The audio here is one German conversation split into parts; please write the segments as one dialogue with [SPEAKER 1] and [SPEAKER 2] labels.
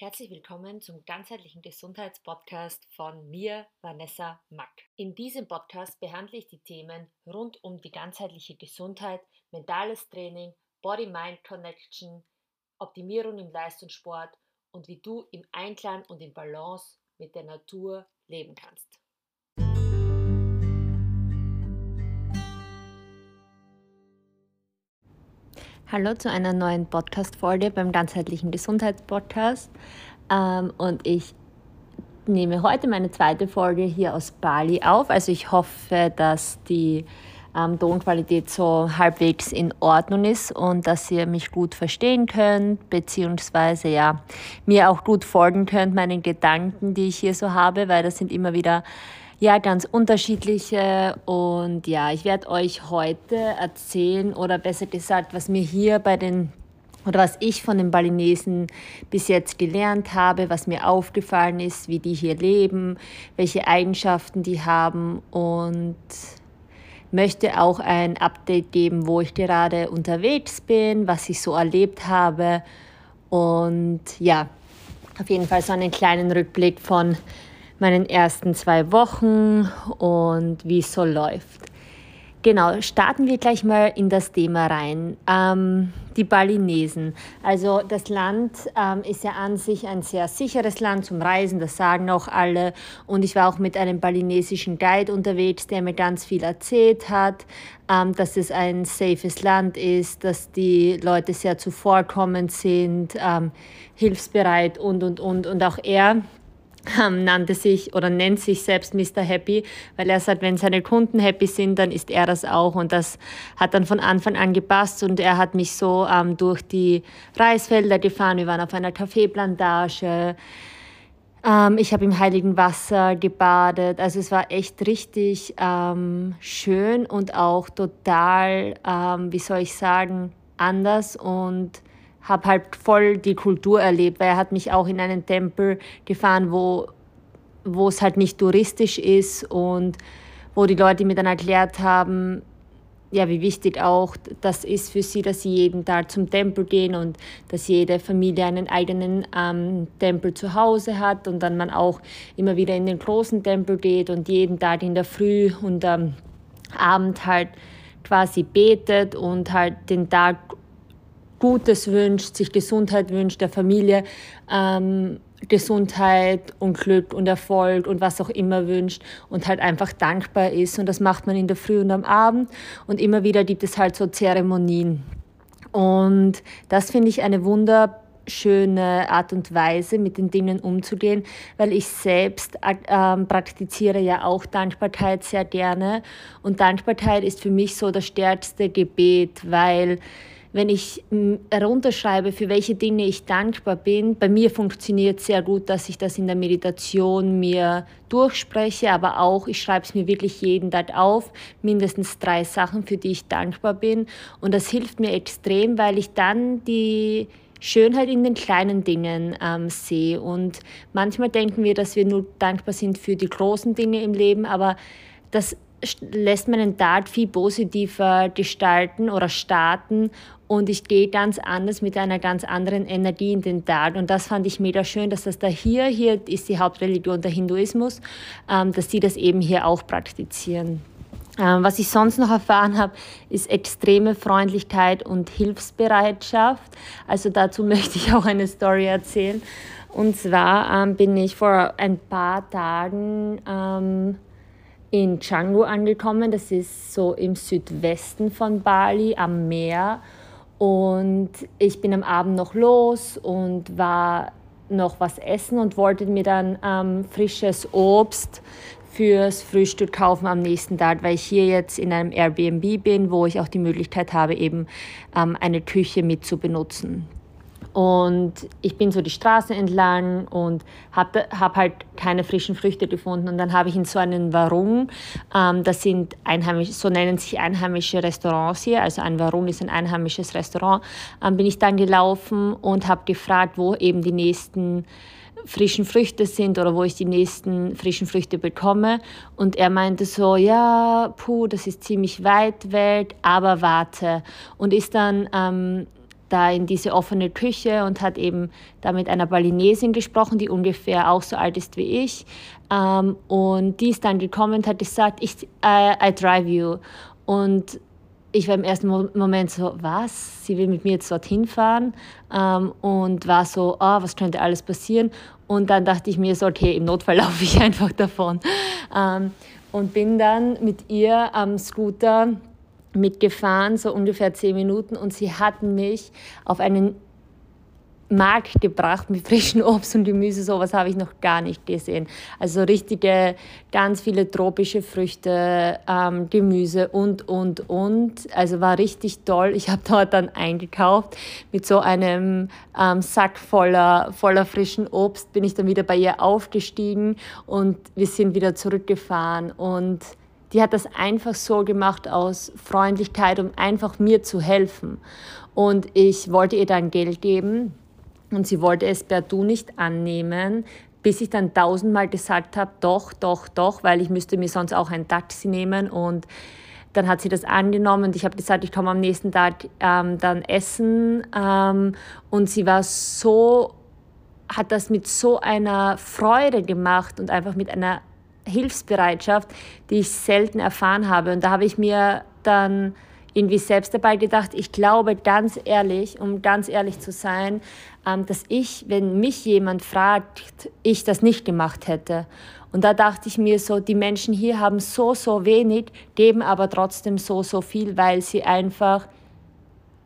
[SPEAKER 1] Herzlich willkommen zum ganzheitlichen Gesundheitspodcast von mir, Vanessa Mack. In diesem Podcast behandle ich die Themen rund um die ganzheitliche Gesundheit, mentales Training, Body-Mind-Connection, Optimierung im Leistungssport und wie du im Einklang und in Balance mit der Natur leben kannst. Hallo zu einer neuen Podcast-Folge beim ganzheitlichen Gesundheitspodcast. Ähm, und ich nehme heute meine zweite Folge hier aus Bali auf. Also ich hoffe, dass die ähm, Tonqualität so halbwegs in Ordnung ist und dass ihr mich gut verstehen könnt, beziehungsweise ja, mir auch gut folgen könnt, meinen Gedanken, die ich hier so habe, weil das sind immer wieder ja, ganz unterschiedliche. Und ja, ich werde euch heute erzählen oder besser gesagt, was mir hier bei den oder was ich von den Balinesen bis jetzt gelernt habe, was mir aufgefallen ist, wie die hier leben, welche Eigenschaften die haben und möchte auch ein Update geben, wo ich gerade unterwegs bin, was ich so erlebt habe und ja, auf jeden Fall so einen kleinen Rückblick von meinen ersten zwei Wochen und wie es so läuft. Genau, starten wir gleich mal in das Thema rein. Ähm, die Balinesen. Also das Land ähm, ist ja an sich ein sehr sicheres Land zum Reisen, das sagen auch alle. Und ich war auch mit einem balinesischen Guide unterwegs, der mir ganz viel erzählt hat, ähm, dass es ein safes Land ist, dass die Leute sehr zuvorkommend sind, ähm, hilfsbereit und, und, und. Und auch er ähm, nannte sich oder nennt sich selbst Mr. Happy, weil er sagt, wenn seine Kunden happy sind, dann ist er das auch. Und das hat dann von Anfang an gepasst. Und er hat mich so ähm, durch die Reisfelder gefahren, wir waren auf einer Kaffeeplantage, ähm, ich habe im heiligen Wasser gebadet, also es war echt richtig ähm, schön und auch total, ähm, wie soll ich sagen, anders. Und habe halt voll die Kultur erlebt, weil er hat mich auch in einen Tempel gefahren, wo wo es halt nicht touristisch ist und wo die Leute mir dann erklärt haben, ja, wie wichtig auch das ist für sie, dass sie jeden Tag zum Tempel gehen und dass jede Familie einen eigenen ähm, Tempel zu Hause hat und dann man auch immer wieder in den großen Tempel geht und jeden Tag in der Früh und am Abend halt quasi betet und halt den Tag Gutes wünscht, sich Gesundheit wünscht, der Familie ähm, Gesundheit und Glück und Erfolg und was auch immer wünscht und halt einfach dankbar ist. Und das macht man in der Früh und am Abend. Und immer wieder gibt es halt so Zeremonien. Und das finde ich eine wunderschöne Art und Weise, mit den Dingen umzugehen, weil ich selbst äh, praktiziere ja auch Dankbarkeit sehr gerne. Und Dankbarkeit ist für mich so das stärkste Gebet, weil wenn ich herunterschreibe, für welche Dinge ich dankbar bin, bei mir funktioniert sehr gut, dass ich das in der Meditation mir durchspreche, aber auch ich schreibe es mir wirklich jeden Tag auf, mindestens drei Sachen, für die ich dankbar bin. Und das hilft mir extrem, weil ich dann die Schönheit in den kleinen Dingen ähm, sehe. Und manchmal denken wir, dass wir nur dankbar sind für die großen Dinge im Leben, aber das lässt meinen Tag viel positiver gestalten oder starten und ich gehe ganz anders mit einer ganz anderen Energie in den Tag. Und das fand ich mega schön, dass das da hier, hier ist die Hauptreligion der Hinduismus, ähm, dass sie das eben hier auch praktizieren. Ähm, was ich sonst noch erfahren habe, ist extreme Freundlichkeit und Hilfsbereitschaft. Also dazu möchte ich auch eine Story erzählen. Und zwar ähm, bin ich vor ein paar Tagen ähm, in Canggu angekommen. Das ist so im Südwesten von Bali am Meer. Und ich bin am Abend noch los und war noch was essen und wollte mir dann ähm, frisches Obst fürs Frühstück kaufen am nächsten Tag, weil ich hier jetzt in einem Airbnb bin, wo ich auch die Möglichkeit habe, eben ähm, eine Küche mit zu benutzen. Und ich bin so die Straße entlang und habe hab halt keine frischen Früchte gefunden. Und dann habe ich in so einen Warung, ähm, das sind einheimische, so nennen sich einheimische Restaurants hier, also ein Warung ist ein einheimisches Restaurant, ähm, bin ich dann gelaufen und habe gefragt, wo eben die nächsten frischen Früchte sind oder wo ich die nächsten frischen Früchte bekomme. Und er meinte so, ja, puh, das ist ziemlich weit weg, aber warte. Und ist dann ähm, da in diese offene Küche und hat eben da mit einer Balinesin gesprochen, die ungefähr auch so alt ist wie ich. Ähm, und die ist dann gekommen und hat gesagt, ich, I, I drive you. Und ich war im ersten Moment so, was? Sie will mit mir jetzt dorthin fahren ähm, und war so, oh, was könnte alles passieren? Und dann dachte ich mir so, okay, im Notfall laufe ich einfach davon. Ähm, und bin dann mit ihr am Scooter mitgefahren, so ungefähr zehn Minuten. Und sie hat mich auf einen Markt gebracht mit frischem Obst und Gemüse. Sowas habe ich noch gar nicht gesehen. Also richtige, ganz viele tropische Früchte, ähm, Gemüse und, und, und. Also war richtig toll. Ich habe dort dann eingekauft mit so einem ähm, Sack voller, voller frischen Obst. Bin ich dann wieder bei ihr aufgestiegen und wir sind wieder zurückgefahren. Und die hat das einfach so gemacht aus Freundlichkeit, um einfach mir zu helfen. Und ich wollte ihr dann Geld geben und sie wollte es per Du nicht annehmen, bis ich dann tausendmal gesagt habe, doch, doch, doch, weil ich müsste mir sonst auch ein Taxi nehmen und dann hat sie das angenommen und ich habe gesagt, ich komme am nächsten Tag ähm, dann essen ähm, und sie war so, hat das mit so einer Freude gemacht und einfach mit einer Hilfsbereitschaft, die ich selten erfahren habe und da habe ich mir dann irgendwie selbst dabei gedacht, ich glaube ganz ehrlich, um ganz ehrlich zu sein, ähm, dass ich, wenn mich jemand fragt, ich das nicht gemacht hätte. Und da dachte ich mir so, die Menschen hier haben so, so wenig, geben aber trotzdem so, so viel, weil sie einfach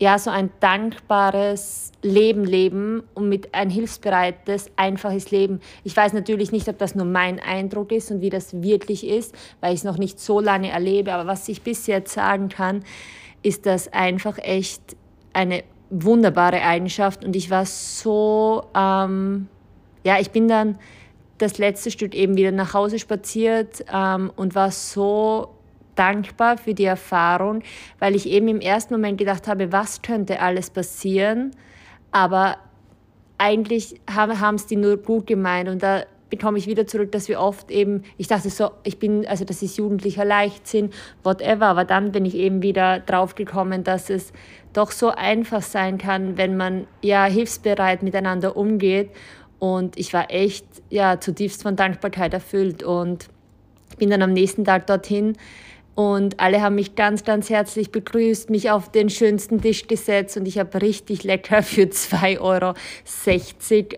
[SPEAKER 1] ja, so ein dankbares Leben leben und mit ein hilfsbereites, einfaches Leben. Ich weiß natürlich nicht, ob das nur mein Eindruck ist und wie das wirklich ist, weil ich es noch nicht so lange erlebe. Aber was ich bis jetzt sagen kann, ist das einfach echt eine wunderbare Eigenschaft. Und ich war so, ähm, ja, ich bin dann das letzte Stück eben wieder nach Hause spaziert ähm, und war so dankbar für die Erfahrung, weil ich eben im ersten Moment gedacht habe, was könnte alles passieren, aber eigentlich haben es die nur gut gemeint und da bekomme ich wieder zurück, dass wir oft eben, ich dachte so, ich bin, also das ist jugendlicher Leichtsinn, whatever, aber dann bin ich eben wieder drauf gekommen, dass es doch so einfach sein kann, wenn man ja hilfsbereit miteinander umgeht. Und ich war echt ja zutiefst von Dankbarkeit erfüllt und bin dann am nächsten Tag dorthin und alle haben mich ganz, ganz herzlich begrüßt, mich auf den schönsten Tisch gesetzt und ich habe richtig lecker für 2,60 Euro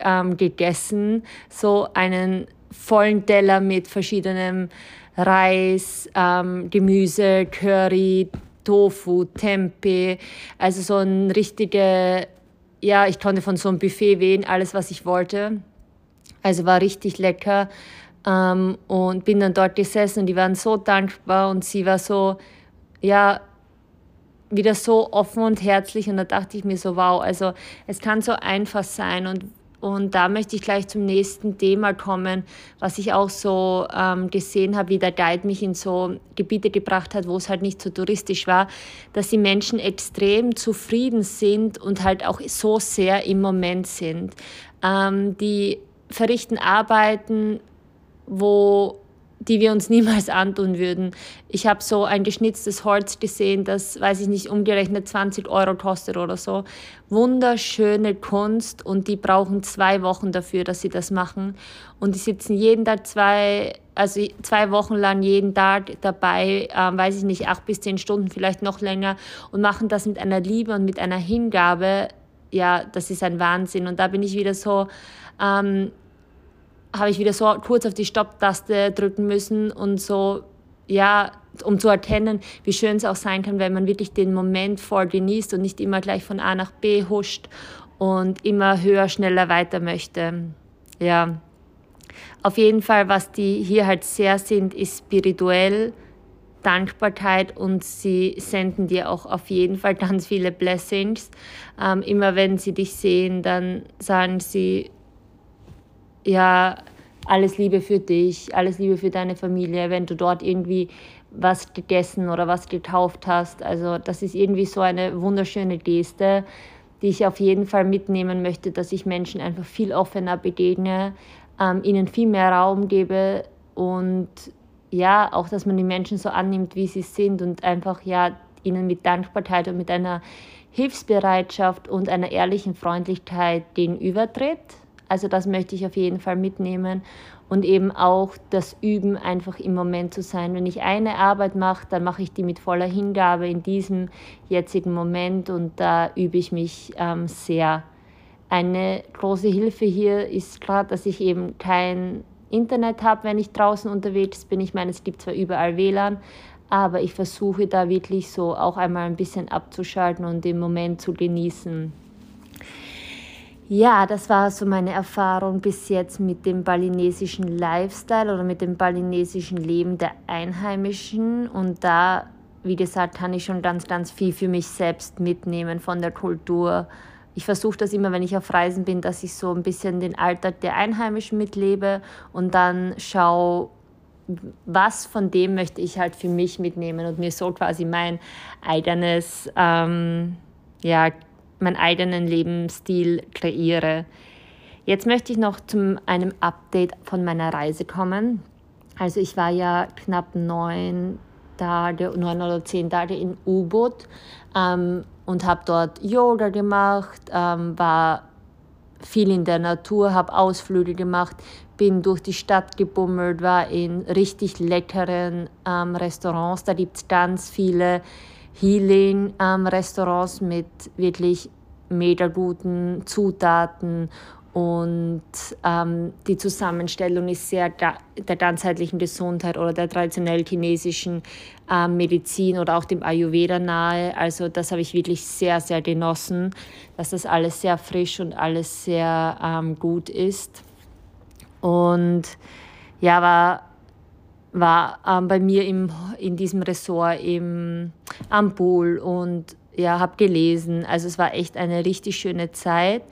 [SPEAKER 1] ähm, gegessen. So einen vollen Teller mit verschiedenem Reis, ähm, Gemüse, Curry, Tofu, Tempeh. Also so ein richtige, ja, ich konnte von so einem Buffet wählen, alles, was ich wollte. Also war richtig lecker. Ähm, und bin dann dort gesessen und die waren so dankbar und sie war so, ja, wieder so offen und herzlich und da dachte ich mir so, wow, also es kann so einfach sein und und da möchte ich gleich zum nächsten Thema kommen, was ich auch so ähm, gesehen habe, wie der Guide mich in so Gebiete gebracht hat, wo es halt nicht so touristisch war, dass die Menschen extrem zufrieden sind und halt auch so sehr im Moment sind. Ähm, die verrichten Arbeiten wo die wir uns niemals antun würden. Ich habe so ein geschnitztes Holz gesehen, das, weiß ich nicht, umgerechnet 20 Euro kostet oder so. Wunderschöne Kunst und die brauchen zwei Wochen dafür, dass sie das machen. Und die sitzen jeden Tag zwei, also zwei Wochen lang jeden Tag dabei, ähm, weiß ich nicht, acht bis zehn Stunden, vielleicht noch länger und machen das mit einer Liebe und mit einer Hingabe. Ja, das ist ein Wahnsinn. Und da bin ich wieder so, ähm, habe ich wieder so kurz auf die Stopptaste drücken müssen und so, ja, um zu erkennen, wie schön es auch sein kann, wenn man wirklich den Moment voll genießt und nicht immer gleich von A nach B huscht und immer höher, schneller weiter möchte. Ja. Auf jeden Fall, was die hier halt sehr sind, ist spirituell Dankbarkeit und sie senden dir auch auf jeden Fall ganz viele Blessings. Ähm, immer wenn sie dich sehen, dann sagen sie, ja, alles Liebe für dich, alles Liebe für deine Familie, wenn du dort irgendwie was gegessen oder was getauft hast. Also das ist irgendwie so eine wunderschöne Geste, die ich auf jeden Fall mitnehmen möchte, dass ich Menschen einfach viel offener begegne, ähm, ihnen viel mehr Raum gebe und ja, auch, dass man die Menschen so annimmt, wie sie sind und einfach ja ihnen mit Dankbarkeit und mit einer Hilfsbereitschaft und einer ehrlichen Freundlichkeit gegenübertritt. Also das möchte ich auf jeden Fall mitnehmen und eben auch das Üben, einfach im Moment zu sein. Wenn ich eine Arbeit mache, dann mache ich die mit voller Hingabe in diesem jetzigen Moment und da übe ich mich ähm, sehr. Eine große Hilfe hier ist gerade, dass ich eben kein Internet habe, wenn ich draußen unterwegs bin. Ich meine, es gibt zwar überall WLAN, aber ich versuche da wirklich so auch einmal ein bisschen abzuschalten und den Moment zu genießen. Ja, das war so meine Erfahrung bis jetzt mit dem balinesischen Lifestyle oder mit dem balinesischen Leben der Einheimischen. Und da, wie gesagt, kann ich schon ganz, ganz viel für mich selbst mitnehmen von der Kultur. Ich versuche das immer, wenn ich auf Reisen bin, dass ich so ein bisschen den Alltag der Einheimischen mitlebe und dann schaue, was von dem möchte ich halt für mich mitnehmen und mir so quasi mein eigenes ähm, ja, meinen eigenen Lebensstil kreiere. Jetzt möchte ich noch zu einem Update von meiner Reise kommen. Also ich war ja knapp neun Tage, neun oder zehn Tage in U-Boot ähm, und habe dort Yoga gemacht, ähm, war viel in der Natur, habe Ausflüge gemacht, bin durch die Stadt gebummelt, war in richtig leckeren ähm, Restaurants. Da gibt es ganz viele Healing-Restaurants ähm, mit wirklich mega guten Zutaten und ähm, die Zusammenstellung ist sehr der ganzheitlichen Gesundheit oder der traditionell chinesischen äh, Medizin oder auch dem Ayurveda nahe. Also das habe ich wirklich sehr, sehr genossen, dass das alles sehr frisch und alles sehr ähm, gut ist. Und ja, war war ähm, bei mir im, in diesem Ressort im, am Pool und ja, habe gelesen. Also es war echt eine richtig schöne Zeit.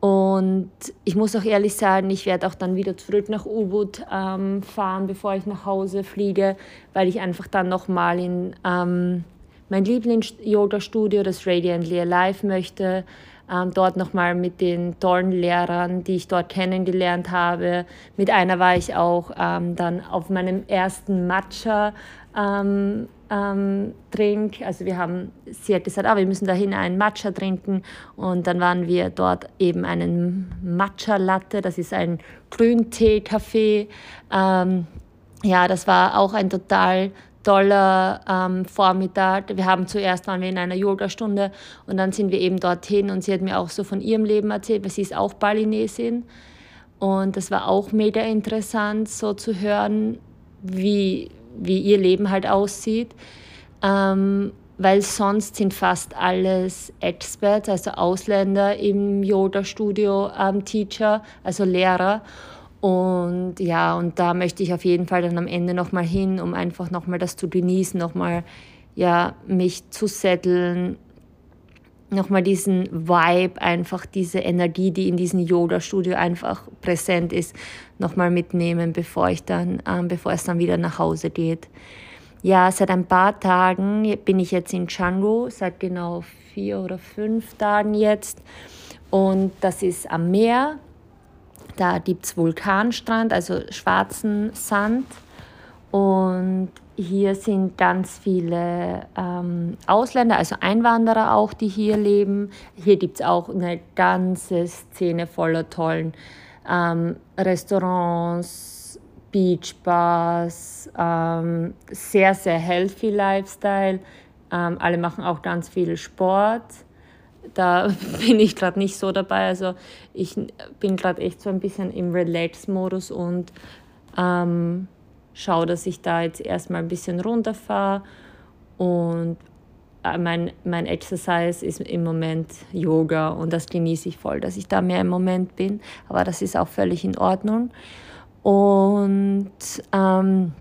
[SPEAKER 1] Und ich muss auch ehrlich sagen, ich werde auch dann wieder zurück nach U-Boot ähm, fahren, bevor ich nach Hause fliege, weil ich einfach dann nochmal in ähm, mein Lieblings-Yoga-Studio, das Radiantly Alive, möchte. Ähm, dort nochmal mit den tollen Lehrern, die ich dort kennengelernt habe. Mit einer war ich auch ähm, dann auf meinem ersten Matcha. Ähm, ähm, Drink. Also wir haben, sie hat gesagt, ah, wir müssen dahin einen Matcha trinken und dann waren wir dort eben einen Matcha Latte, das ist ein Grüntee-Kaffee. Ähm, ja, das war auch ein total toller ähm, Vormittag. Wir haben zuerst waren wir in einer Yogastunde und dann sind wir eben dorthin und sie hat mir auch so von ihrem Leben erzählt, weil sie ist auch Balinesin und das war auch mega interessant, so zu hören, wie, wie ihr Leben halt aussieht. Ähm, weil sonst sind fast alles Experts, also Ausländer im Yoga-Studio, ähm, Teacher, also Lehrer. Und ja, und da möchte ich auf jeden Fall dann am Ende nochmal hin, um einfach nochmal das zu genießen, nochmal ja, mich zu setteln, nochmal diesen Vibe, einfach diese Energie, die in diesem Yoga-Studio einfach präsent ist, nochmal mitnehmen, bevor ich dann, ähm, bevor es dann wieder nach Hause geht. Ja, seit ein paar Tagen bin ich jetzt in Canggu, seit genau vier oder fünf Tagen jetzt. Und das ist am Meer. Da gibt es Vulkanstrand, also schwarzen Sand. Und hier sind ganz viele ähm, Ausländer, also Einwanderer auch, die hier leben. Hier gibt es auch eine ganze Szene voller tollen ähm, Restaurants, Beachbars, ähm, sehr, sehr healthy Lifestyle. Ähm, alle machen auch ganz viel Sport. Da bin ich gerade nicht so dabei. Also ich bin gerade echt so ein bisschen im Relax-Modus und ähm, schaue, dass ich da jetzt erstmal ein bisschen runterfahre und äh, mein, mein Exercise ist im Moment Yoga und das genieße ich voll, dass ich da mehr im Moment bin, aber das ist auch völlig in Ordnung. Und ähm,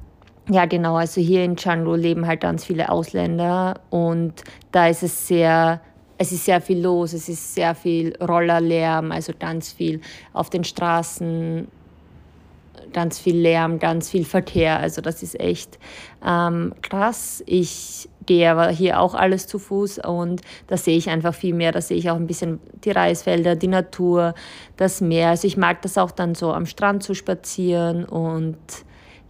[SPEAKER 1] ja, genau, also hier in Canggu leben halt ganz viele Ausländer und da ist es sehr, es ist sehr viel los, es ist sehr viel Rollerlärm, also ganz viel auf den Straßen ganz viel Lärm, ganz viel Verkehr. Also das ist echt ähm, krass. Ich gehe aber hier auch alles zu Fuß und da sehe ich einfach viel mehr. Da sehe ich auch ein bisschen die Reisfelder, die Natur, das Meer. Also ich mag das auch dann so am Strand zu spazieren und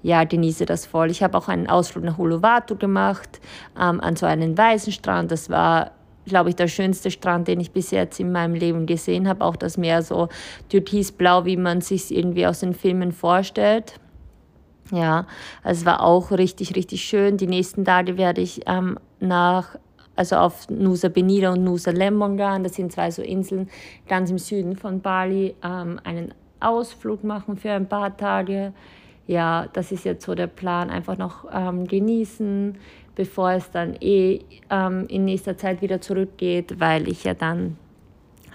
[SPEAKER 1] ja, genieße das voll. Ich habe auch einen Ausflug nach Uluwatu gemacht, ähm, an so einen weißen Strand. Das war glaube ich, der schönste Strand, den ich bis jetzt in meinem Leben gesehen habe. Auch das Meer so türkisblau, wie man sich irgendwie aus den Filmen vorstellt. Ja, es war auch richtig, richtig schön. Die nächsten Tage werde ich ähm, nach, also auf Nusa Penida und Nusa Lembongan, das sind zwei so Inseln ganz im Süden von Bali, ähm, einen Ausflug machen für ein paar Tage. Ja, das ist jetzt so der Plan, einfach noch ähm, genießen, bevor es dann eh ähm, in nächster Zeit wieder zurückgeht, weil ich ja dann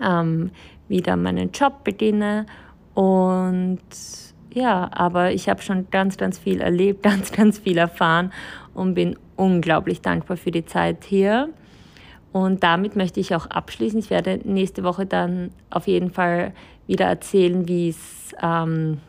[SPEAKER 1] ähm, wieder meinen Job beginne und ja, aber ich habe schon ganz, ganz viel erlebt, ganz, ganz viel erfahren und bin unglaublich dankbar für die Zeit hier. Und damit möchte ich auch abschließen. Ich werde nächste Woche dann auf jeden Fall wieder erzählen, wie es ähm,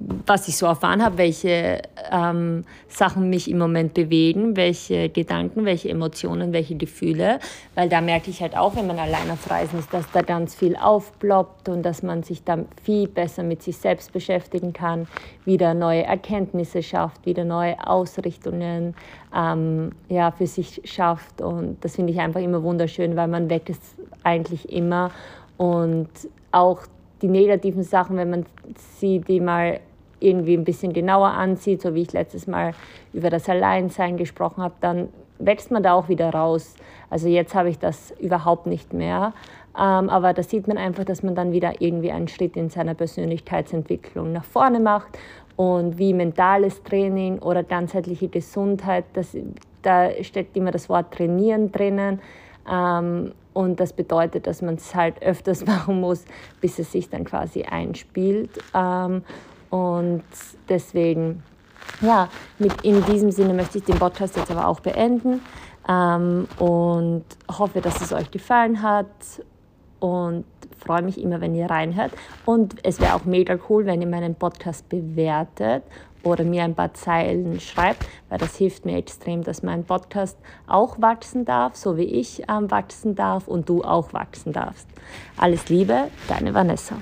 [SPEAKER 1] was ich so erfahren habe, welche ähm, Sachen mich im Moment bewegen, welche Gedanken, welche Emotionen, welche Gefühle, weil da merke ich halt auch, wenn man allein auf Reisen ist, dass da ganz viel aufploppt und dass man sich dann viel besser mit sich selbst beschäftigen kann, wieder neue Erkenntnisse schafft, wieder neue Ausrichtungen ähm, ja, für sich schafft. Und das finde ich einfach immer wunderschön, weil man wächst eigentlich immer. Und auch die negativen Sachen, wenn man sie die mal irgendwie ein bisschen genauer ansieht, so wie ich letztes Mal über das Alleinsein gesprochen habe, dann wächst man da auch wieder raus. Also jetzt habe ich das überhaupt nicht mehr. Ähm, aber da sieht man einfach, dass man dann wieder irgendwie einen Schritt in seiner Persönlichkeitsentwicklung nach vorne macht und wie mentales Training oder ganzheitliche Gesundheit, das, da steckt immer das Wort trainieren drinnen. Ähm, und das bedeutet, dass man es halt öfters machen muss, bis es sich dann quasi einspielt. Ähm, und deswegen, ja, mit in diesem Sinne möchte ich den Podcast jetzt aber auch beenden ähm, und hoffe, dass es euch gefallen hat und freue mich immer, wenn ihr reinhört. Und es wäre auch mega cool, wenn ihr meinen Podcast bewertet oder mir ein paar Zeilen schreibt, weil das hilft mir extrem, dass mein Podcast auch wachsen darf, so wie ich ähm, wachsen darf und du auch wachsen darfst. Alles Liebe, deine Vanessa.